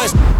Cause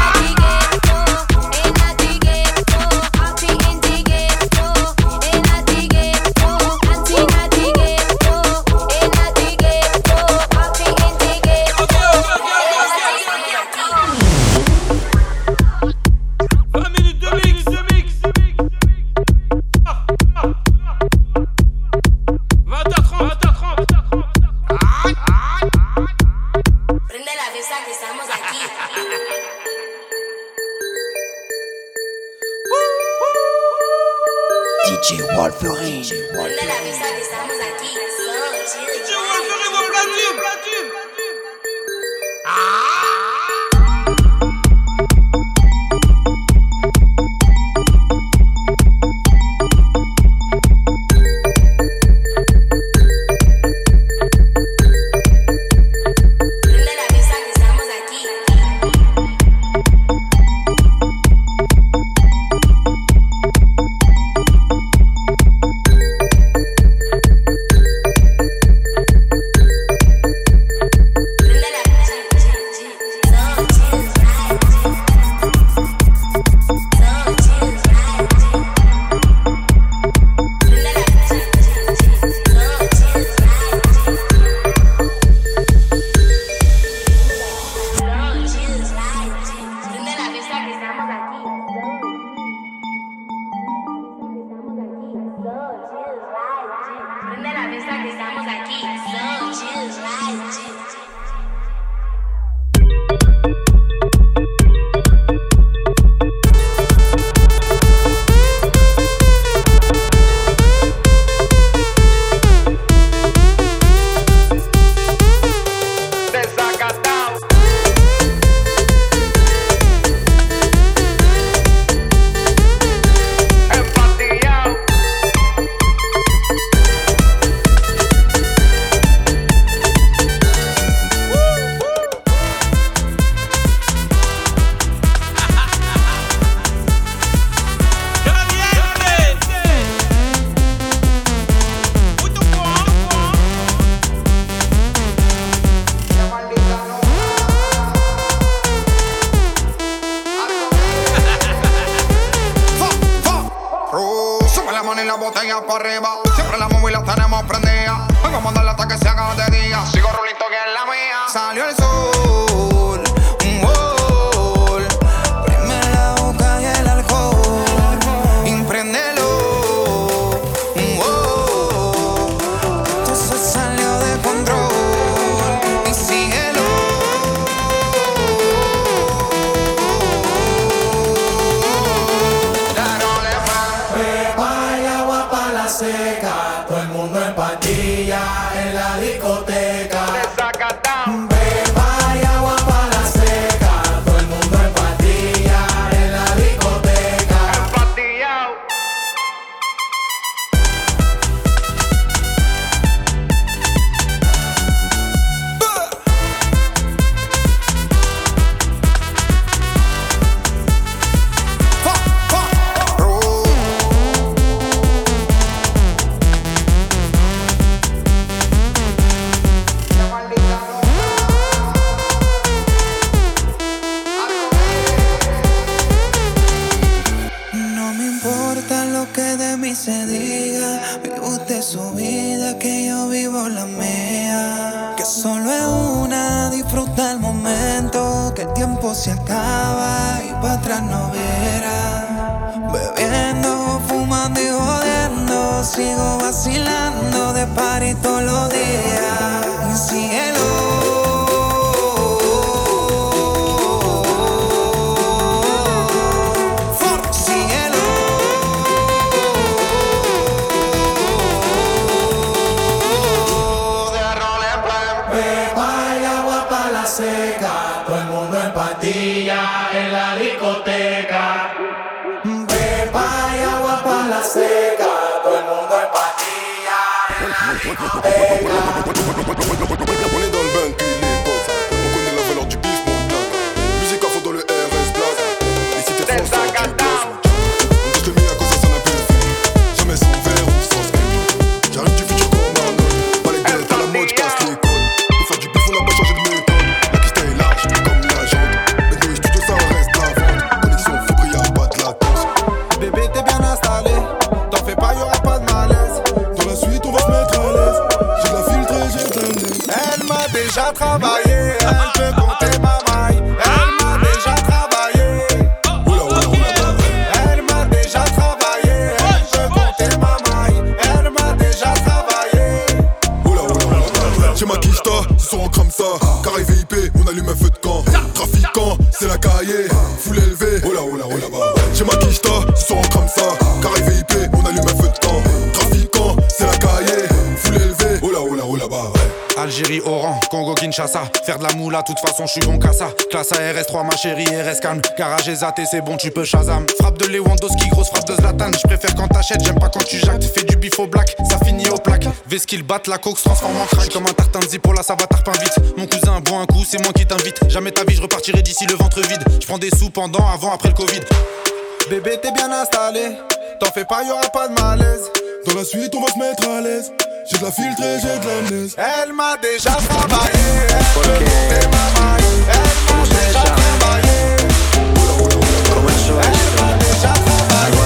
DJ Wolverine. Ah! para arriba. pega. Carré VIP, on allume un feu de camp. Trafiquant, c'est la cahier. Fou l'élevé, oh là oh là oh là. J'ai ma quicheta, ce soir on crame ça. Faire de la moula, toute façon, je suis bon qu'à ça. Classe ARS3, ma chérie, RS calme. Garage et zaté, c'est bon, tu peux Shazam. Frappe de Lewandowski, grosse frappe de Zlatan. Je préfère quand t'achètes, j'aime pas quand tu jactes. Fais du bif au black, ça finit au plaque. qu'il batte, la coke se transforme en crack. Comme un tartin de zipola, ça va tarpin vite. Mon cousin boit un coup, c'est moi qui t'invite. Jamais ta vie, je repartirai d'ici le ventre vide. Je prends des sous pendant, avant, après le Covid. Bébé, t'es bien installé. T'en fais pas, y'aura pas de malaise. Dans la suite, on va se mettre à l'aise. J'ai de la filtrée, j'ai de l'amnèse. Elle m'a déjà travaillé. Elle ma maille. Elle m'a déjà travaillé. Guaracha, déjà travaillé.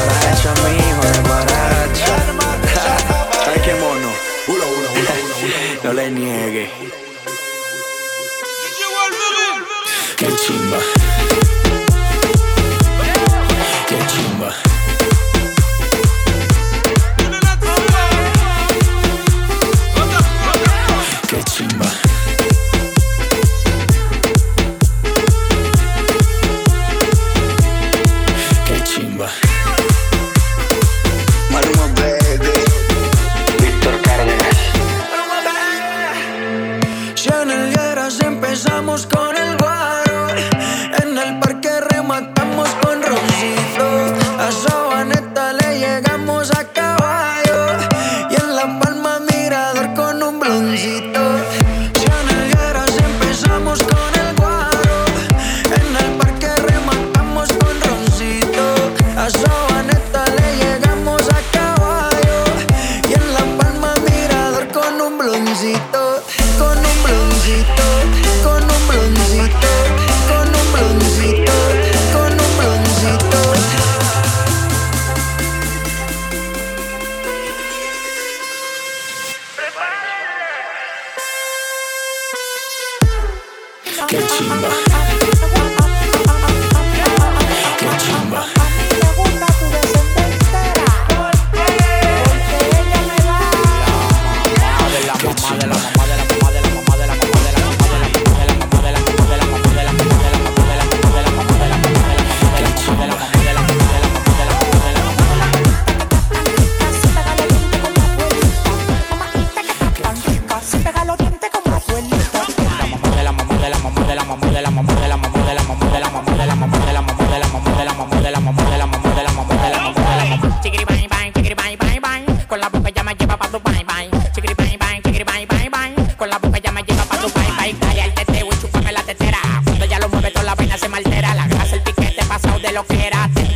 Ay, qué mono. No le niegue. Qué chimba.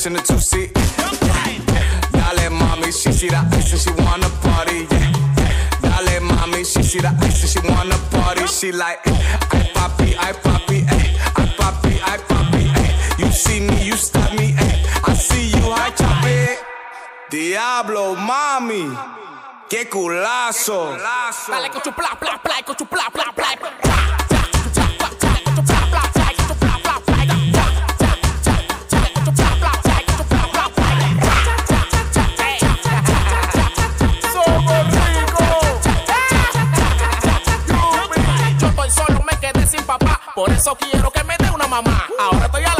bitch in the two seat. Dale, mommy, she see the ice and she wanna party. Yeah, dale, mommy, she see the ice and she wanna party. She like, I poppy, I poppy, ay, I poppy, I poppy. ay. You see me, you stop me, ay. I see you, I chop it. Diablo, mami, qué culazo. Dale con tu pla pla pla con tu pla pla pla. Eso quiero que me dé una mamá. Ahora estoy adelante, pero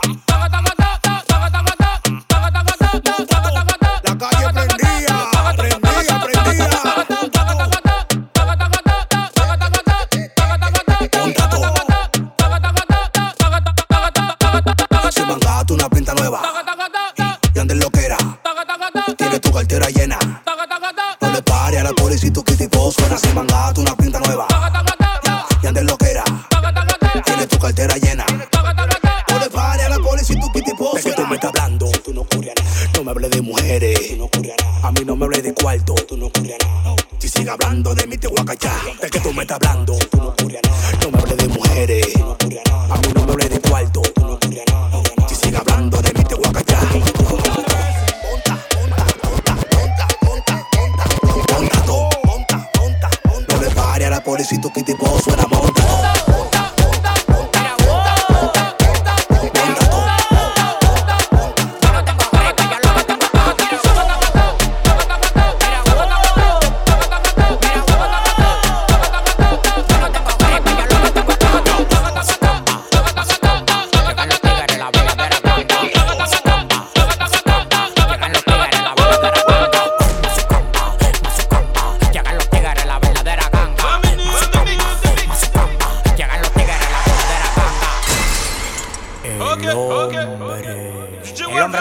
ti tipo suena bota.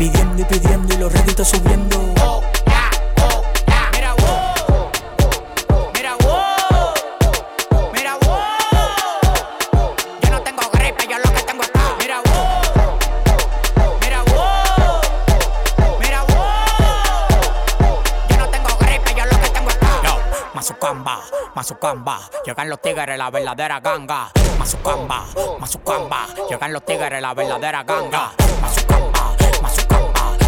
Oh, oh, Pidiendo y pidiendo y los réditos subiendo. Mira, wow. Mira, wow. Mira, wow. Yo no tengo gripe, yo lo que tengo es Mira, wow. Mira, wow. Mira, wow. Yo no tengo gripe, yo lo que tengo es ca- Yo, Mazucamba, Mazucamba, llegan los tigres, la verdadera ganga. Mazucamba, Mazucamba, llegan los tigres, la verdadera ganga.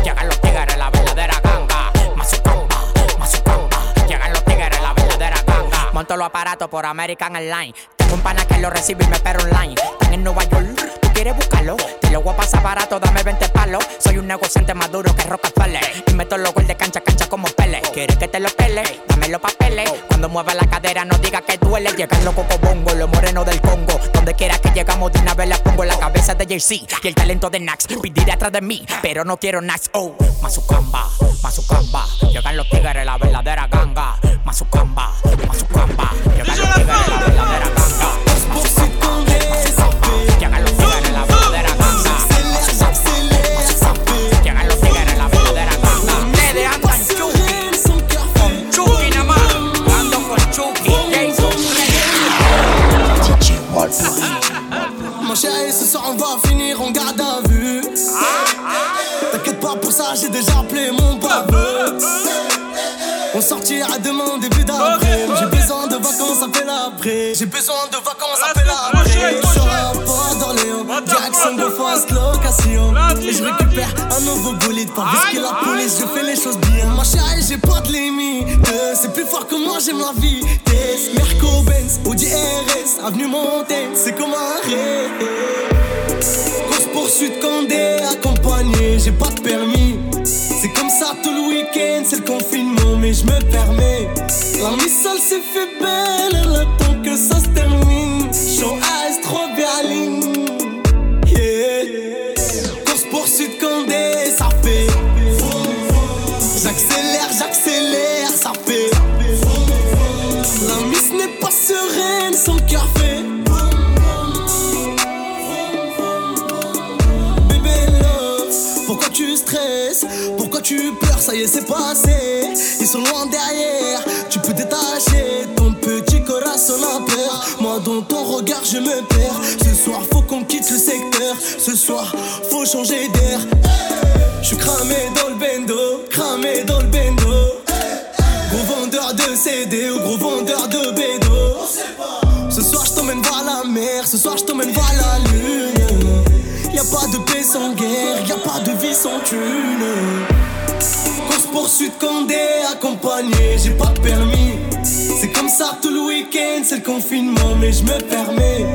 Llegan los tigres, la verdadera ganga. Mazucamba, Mazucamba, llegan los tigres, la verdadera ganga. Monto los aparatos por American Airlines. Tengo un pana que lo recibe y me espera online. Están en Nueva York, tú quieres buscarlo. Te lo voy a pasar barato, dame 20 palos. Soy un negociante más duro que Rockefeller. Y meto los goles de cancha a cancha como. ¿Quieres que te lo pele? Dame los papeles. Cuando mueva la cadera, no diga que duele. Llegan los cocobongos, los morenos del Congo. Donde quiera que llegamos, de una vez la pongo en la cabeza de JC. Y el talento de Nax, pediré atrás de mí. Pero no quiero Nax, oh. Mazucamba, Mazucamba. Llegan los tigres, la verdadera ganga. Mazucamba, Mazucamba. Llegan los tigres, la verdadera ganga. Sortira demain début d'après. J'ai besoin de vacances, appelle après. J'ai besoin de vacances, appelle après. Sur un port d'Orléans, Jackson de fast location. Et je récupère un nouveau bolide. Pas risquer la police, je fais les choses bien. Ma chérie, j'ai pas de limite. C'est plus fort que moi, j'aime la vie. Merco Benz, Audi RS, avenue Montaigne, c'est comme un rêve. Course poursuite Condé, accompagné, j'ai pas de permis. Ils sont loin derrière. Tu peux détacher ton petit corazon peur. Moi, dans ton regard, je me perds. Ce soir, faut qu'on quitte le secteur. Ce soir, faut changer d'air. Je suis cramé dans le bendo, cramé dans le bendo. Gros vendeur de CD ou gros vendeur de bédo. Ce soir, je t'emmène voir la mer. Ce soir, je t'emmène voir la lune. Y a pas de paix sans guerre, y a pas de vie sans thune. Poursuite Condé, accompagné, j'ai pas de permis. C'est comme ça tout le week-end, c'est le confinement, mais je me permets.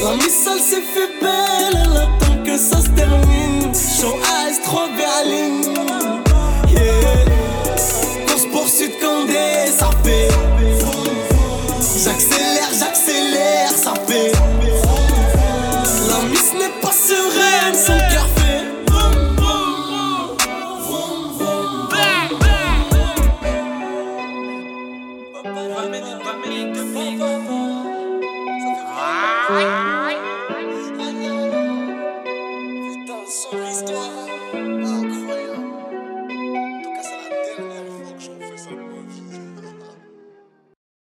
La missile s'est fait belle, elle attend que ça se termine. Show